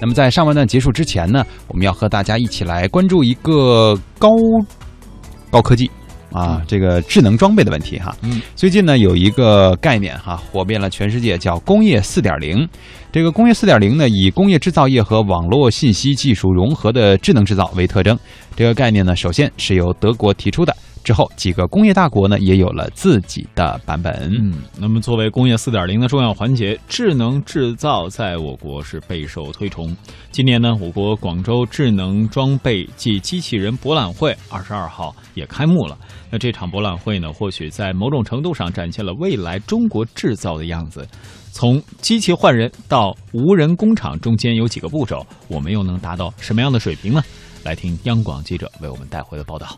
那么在上半段结束之前呢，我们要和大家一起来关注一个高高科技。啊，这个智能装备的问题哈，嗯，最近呢有一个概念哈，火遍了全世界，叫工业四点零。这个工业四点零呢，以工业制造业和网络信息技术融合的智能制造为特征。这个概念呢，首先是由德国提出的。之后，几个工业大国呢也有了自己的版本。嗯，那么作为工业四点零的重要环节，智能制造在我国是备受推崇。今年呢，我国广州智能装备暨机器人博览会二十二号也开幕了。那这场博览会呢，或许在某种程度上展现了未来中国制造的样子。从机器换人到无人工厂中间有几个步骤，我们又能达到什么样的水平呢？来听央广记者为我们带回的报道。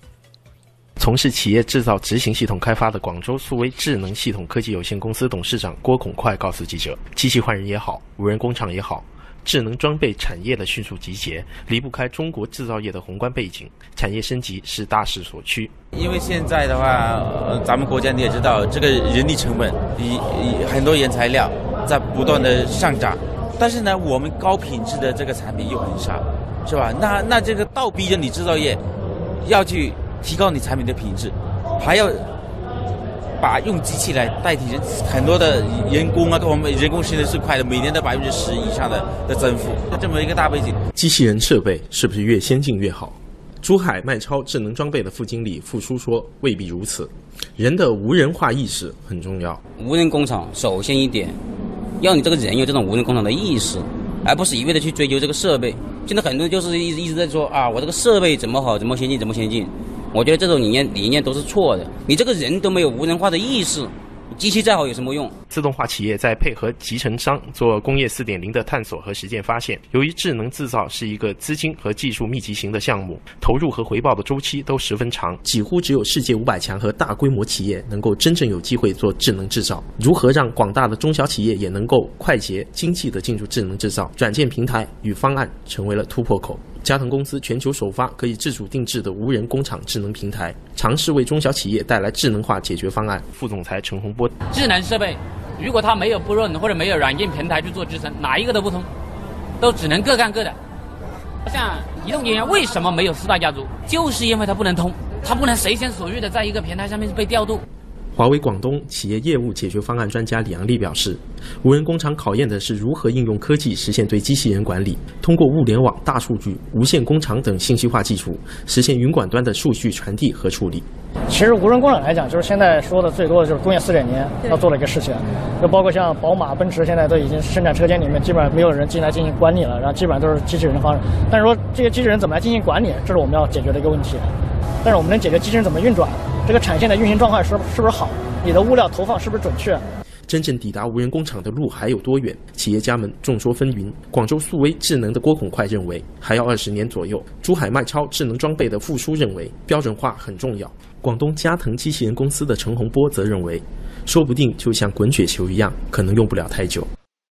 从事企业制造执行系统开发的广州苏威智能系统科技有限公司董事长郭孔快告诉记者：“机器换人也好，无人工厂也好，智能装备产业的迅速集结，离不开中国制造业的宏观背景。产业升级是大势所趋。因为现在的话，咱们国家你也知道，这个人力成本以很多原材料在不断的上涨，但是呢，我们高品质的这个产品又很少，是吧？那那这个倒逼着你制造业要去。”提高你产品的品质，还要把用机器来代替人很多的人工啊，跟我们人工现在是快的，每年的百分之十以上的的增幅。这么一个大背景，机器人设备是不是越先进越好？珠海麦超智能装备的副经理付叔说：“未必如此，人的无人化意识很重要。无人工厂首先一点，要你这个人有这种无人工厂的意识，而不是一味的去追求这个设备。现在很多人就是一直一直在说啊，我这个设备怎么好，怎么先进，怎么先进。”我觉得这种理念理念都是错的。你这个人都没有无人化的意识，机器再好有什么用？自动化企业在配合集成商做工业四点零的探索和实践，发现由于智能制造是一个资金和技术密集型的项目，投入和回报的周期都十分长，几乎只有世界五百强和大规模企业能够真正有机会做智能制造。如何让广大的中小企业也能够快捷经济地进入智能制造？软件平台与方案成为了突破口。加藤公司全球首发可以自主定制的无人工厂智能平台，尝试为中小企业带来智能化解决方案。副总裁陈洪波：智能设备，如果它没有不润或者没有软件平台去做支撑，哪一个都不通，都只能各干各的。像移动电源为什么没有四大家族？就是因为它不能通，它不能随心所欲的在一个平台上面被调度。华为广东企业业务解决方案专家李阳利表示，无人工厂考验的是如何应用科技实现对机器人管理，通过物联网、大数据、无线工厂等信息化技术，实现云管端的数据传递和处理。其实无人工厂来讲，就是现在说的最多的就是工业四点零要做的一个事情，就包括像宝马、奔驰，现在都已经生产车间里面基本上没有人进来进行管理了，然后基本上都是机器人的方式。但是说这些机器人怎么来进行管理，这是我们要解决的一个问题。但是我们能解决机器人怎么运转。这个产线的运行状况是是不是好？你的物料投放是不是准确？真正抵达无人工厂的路还有多远？企业家们众说纷纭。广州速威智能的郭孔快认为还要二十年左右。珠海麦超智能装备的付书认为标准化很重要。广东嘉腾机器人公司的陈洪波则认为，说不定就像滚雪球一样，可能用不了太久。